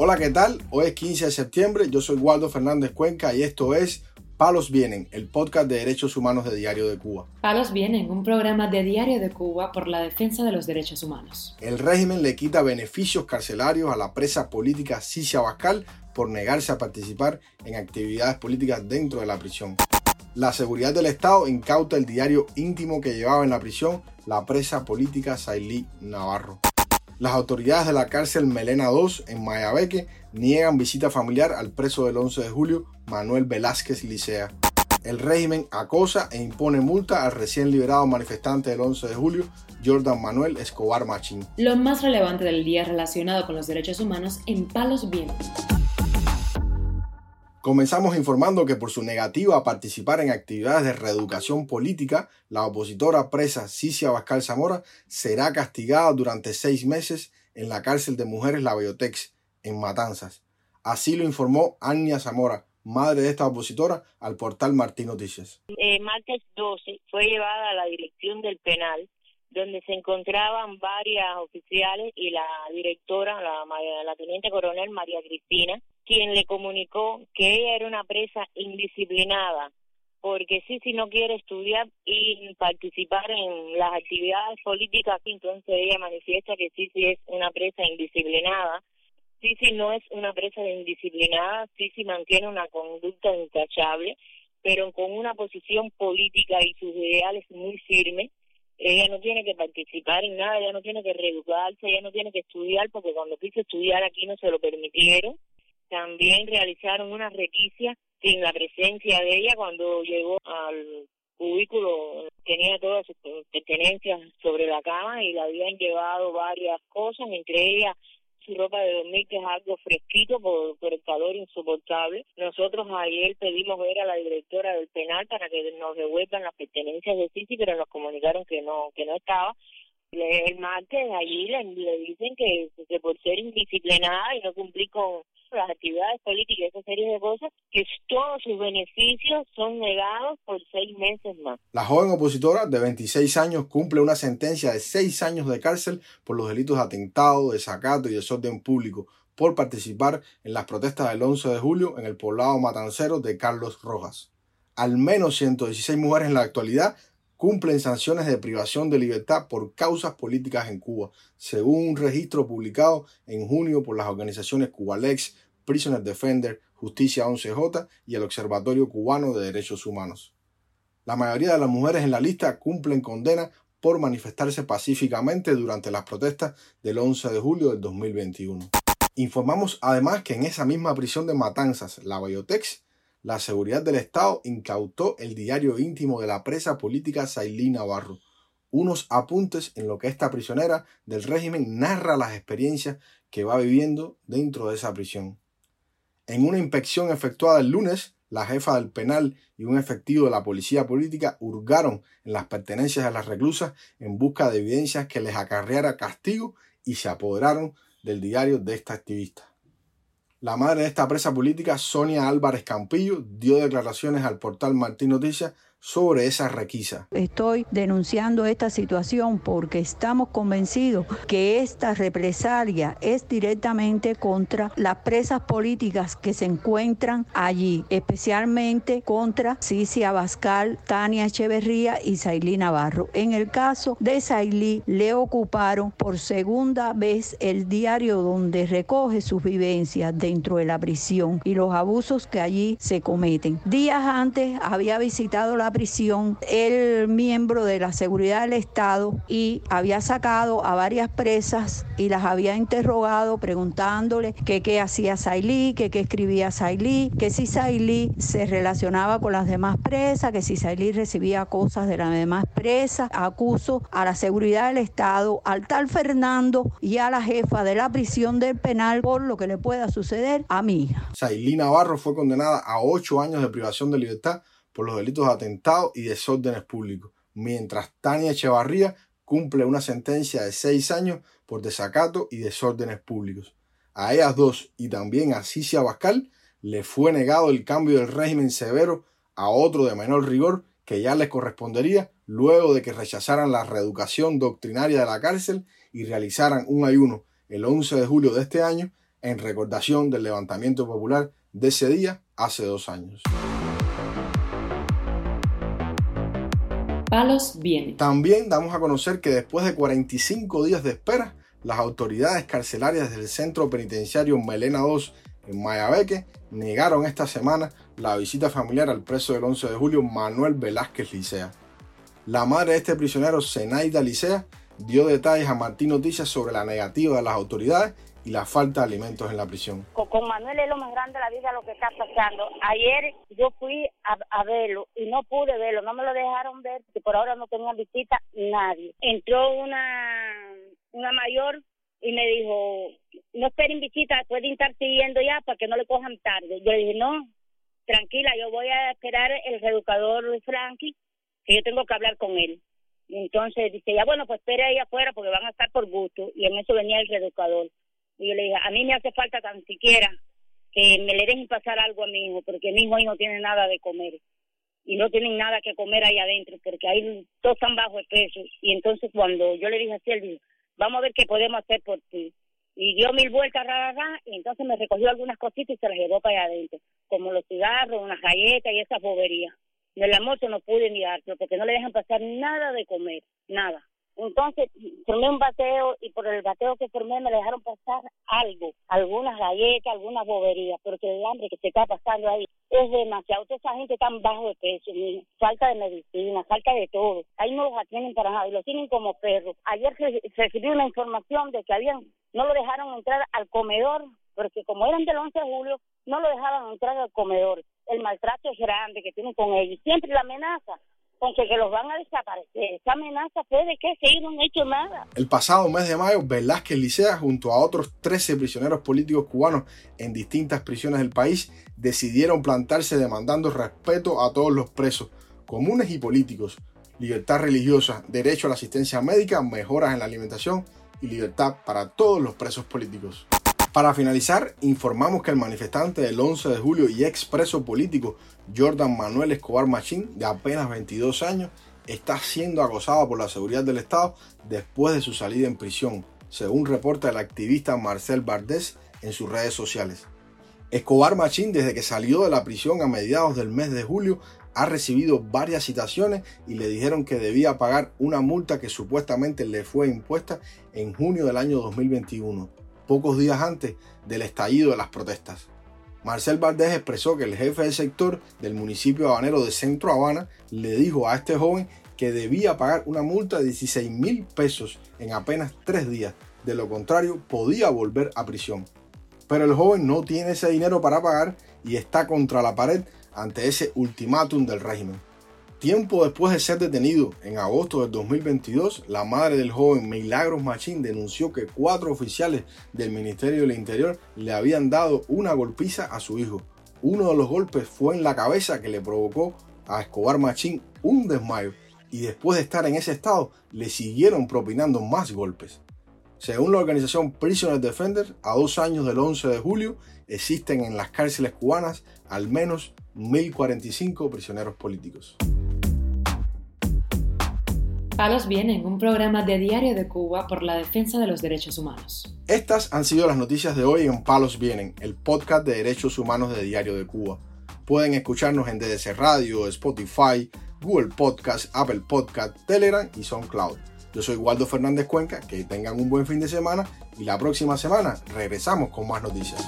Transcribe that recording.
Hola, ¿qué tal? Hoy es 15 de septiembre, yo soy Waldo Fernández Cuenca y esto es Palos Vienen, el podcast de derechos humanos de Diario de Cuba. Palos Vienen, un programa de Diario de Cuba por la defensa de los derechos humanos. El régimen le quita beneficios carcelarios a la presa política Cicia Bascal por negarse a participar en actividades políticas dentro de la prisión. La seguridad del Estado incauta el diario íntimo que llevaba en la prisión la presa política Sailí Navarro. Las autoridades de la cárcel Melena II en Mayabeque niegan visita familiar al preso del 11 de julio, Manuel Velázquez Licea. El régimen acosa e impone multa al recién liberado manifestante del 11 de julio, Jordan Manuel Escobar Machín. Lo más relevante del día relacionado con los derechos humanos en Palos Vientos. Comenzamos informando que por su negativa a participar en actividades de reeducación política, la opositora presa Cicia Bascal Zamora será castigada durante seis meses en la cárcel de mujeres La Biotex, en Matanzas. Así lo informó Ania Zamora, madre de esta opositora, al portal Martín Noticias. Eh, martes 12 fue llevada a la dirección del penal, donde se encontraban varias oficiales y la directora, la, la teniente coronel María Cristina, quien le comunicó que ella era una presa indisciplinada, porque sí, si no quiere estudiar y participar en las actividades políticas, entonces ella manifiesta que sí es una presa indisciplinada. Sí no es una presa indisciplinada, sí mantiene una conducta intachable, pero con una posición política y sus ideales muy firmes. Ella no tiene que participar en nada, ella no tiene que reeducarse, ella no tiene que estudiar, porque cuando quiso estudiar aquí no se lo permitieron también realizaron una requisia sin la presencia de ella cuando llegó al cubículo tenía todas sus pertenencias sobre la cama y le habían llevado varias cosas, entre ellas su ropa de dormir que es algo fresquito por, por el calor insoportable. Nosotros ayer pedimos ver a la directora del penal para que nos devuelvan las pertenencias de Sisi, pero nos comunicaron que no que no estaba. El martes allí le, le dicen que, que por ser indisciplinada y no cumplir con las actividades políticas, esa serie de cosas, que todos sus beneficios son negados por seis meses más. La joven opositora de 26 años cumple una sentencia de seis años de cárcel por los delitos de atentado, desacato y desorden público por participar en las protestas del 11 de julio en el poblado matancero de Carlos Rojas. Al menos 116 mujeres en la actualidad cumplen sanciones de privación de libertad por causas políticas en Cuba, según un registro publicado en junio por las organizaciones Cubalex, Prisoner Defender, Justicia 11J y el Observatorio Cubano de Derechos Humanos. La mayoría de las mujeres en la lista cumplen condena por manifestarse pacíficamente durante las protestas del 11 de julio del 2021. Informamos además que en esa misma prisión de Matanzas, la Bayotex, la seguridad del Estado incautó el diario íntimo de la presa política Sailí Navarro, unos apuntes en lo que esta prisionera del régimen narra las experiencias que va viviendo dentro de esa prisión. En una inspección efectuada el lunes, la jefa del penal y un efectivo de la policía política hurgaron en las pertenencias de las reclusas en busca de evidencias que les acarreara castigo y se apoderaron del diario de esta activista. La madre de esta presa política, Sonia Álvarez Campillo, dio declaraciones al portal Martín Noticias sobre esa requisa. Estoy denunciando esta situación porque estamos convencidos que esta represalia es directamente contra las presas políticas que se encuentran allí, especialmente contra Cici Abascal, Tania Echeverría y Sailí Navarro. En el caso de Sailí, le ocuparon por segunda vez el diario donde recoge sus vivencias dentro de la prisión y los abusos que allí se cometen. Días antes había visitado la prisión el miembro de la seguridad del Estado y había sacado a varias presas y las había interrogado preguntándole qué hacía Sailí, qué escribía Sailí, que si Sailí se relacionaba con las demás presas, que si Sailí recibía cosas de las demás presas. Acuso a la seguridad del Estado, al tal Fernando y a la jefa de la prisión del penal por lo que le pueda suceder a mi hija. Sailí Navarro fue condenada a ocho años de privación de libertad por los delitos de atentado y desórdenes públicos, mientras Tania Echevarría cumple una sentencia de seis años por desacato y desórdenes públicos. A ellas dos y también a Cicia Bascal le fue negado el cambio del régimen severo a otro de menor rigor que ya les correspondería luego de que rechazaran la reeducación doctrinaria de la cárcel y realizaran un ayuno el 11 de julio de este año en recordación del levantamiento popular de ese día hace dos años. Palos viene. También damos a conocer que después de 45 días de espera, las autoridades carcelarias del centro penitenciario Melena II en Mayabeque negaron esta semana la visita familiar al preso del 11 de julio Manuel Velázquez Licea. La madre de este prisionero, Zenaida Licea, dio detalles a Martín Noticias sobre la negativa de las autoridades y la falta de alimentos en la prisión. Con, Manuel es lo más grande de la vida lo que está pasando. Ayer yo fui a, verlo y no pude verlo, no me lo dejaron ver, porque por ahora no tenía visita nadie. Entró una, una mayor y me dijo, no esperen visita, pueden estar siguiendo ya para que no le cojan tarde. Yo dije, no, tranquila, yo voy a esperar el reeducador Frankie, que yo tengo que hablar con él. entonces dice, ya bueno, pues espere ahí afuera porque van a estar por gusto. Y en eso venía el reeducador. Y yo le dije, a mí me hace falta tan siquiera que me le dejen pasar algo a mi hijo, porque mi hijo ahí no tiene nada de comer. Y no tienen nada que comer ahí adentro, porque ahí todos están bajo de peso. Y entonces cuando yo le dije así, él dijo, vamos a ver qué podemos hacer por ti. Y dio mil vueltas, rara, y entonces me recogió algunas cositas y se las llevó para allá adentro, como los cigarros, unas galletas y esas boberías. En el almuerzo no pude ni dárselo porque no le dejan pasar nada de comer, nada. Entonces formé un bateo y por el bateo que formé me dejaron pasar algo, algunas galletas, algunas boberías, porque el hambre que se está pasando ahí es demasiado. Toda esa gente tan bajo de peso, falta de medicina, falta de todo. Ahí no los atienden para nada y los tienen como perros. Ayer recibí una información de que habían, no lo dejaron entrar al comedor, porque como eran del 11 de julio, no lo dejaban entrar al comedor. El maltrato es grande que tienen con ellos. Siempre la amenaza con que, los van a desaparecer. Esa amenaza fue de que se no han hecho nada. El pasado mes de mayo, Velázquez Licea, junto a otros 13 prisioneros políticos cubanos en distintas prisiones del país, decidieron plantarse demandando respeto a todos los presos, comunes y políticos, libertad religiosa, derecho a la asistencia médica, mejoras en la alimentación y libertad para todos los presos políticos. Para finalizar, informamos que el manifestante del 11 de julio y expreso político Jordan Manuel Escobar Machín, de apenas 22 años, está siendo acosado por la seguridad del Estado después de su salida en prisión, según reporta el activista Marcel Bardés en sus redes sociales. Escobar Machín, desde que salió de la prisión a mediados del mes de julio, ha recibido varias citaciones y le dijeron que debía pagar una multa que supuestamente le fue impuesta en junio del año 2021 pocos días antes del estallido de las protestas. Marcel Valdés expresó que el jefe del sector del municipio habanero de Centro Habana le dijo a este joven que debía pagar una multa de 16 mil pesos en apenas tres días, de lo contrario podía volver a prisión. Pero el joven no tiene ese dinero para pagar y está contra la pared ante ese ultimátum del régimen. Tiempo después de ser detenido, en agosto del 2022, la madre del joven Milagros Machín denunció que cuatro oficiales del Ministerio del Interior le habían dado una golpiza a su hijo. Uno de los golpes fue en la cabeza que le provocó a Escobar Machín un desmayo y después de estar en ese estado le siguieron propinando más golpes. Según la organización Prisoner Defender, a dos años del 11 de julio existen en las cárceles cubanas al menos 1.045 prisioneros políticos. Palos Vienen, un programa de Diario de Cuba por la defensa de los derechos humanos. Estas han sido las noticias de hoy en Palos Vienen, el podcast de derechos humanos de Diario de Cuba. Pueden escucharnos en DDC Radio, Spotify, Google Podcast, Apple Podcast, Telegram y SoundCloud. Yo soy Waldo Fernández Cuenca, que tengan un buen fin de semana y la próxima semana regresamos con más noticias.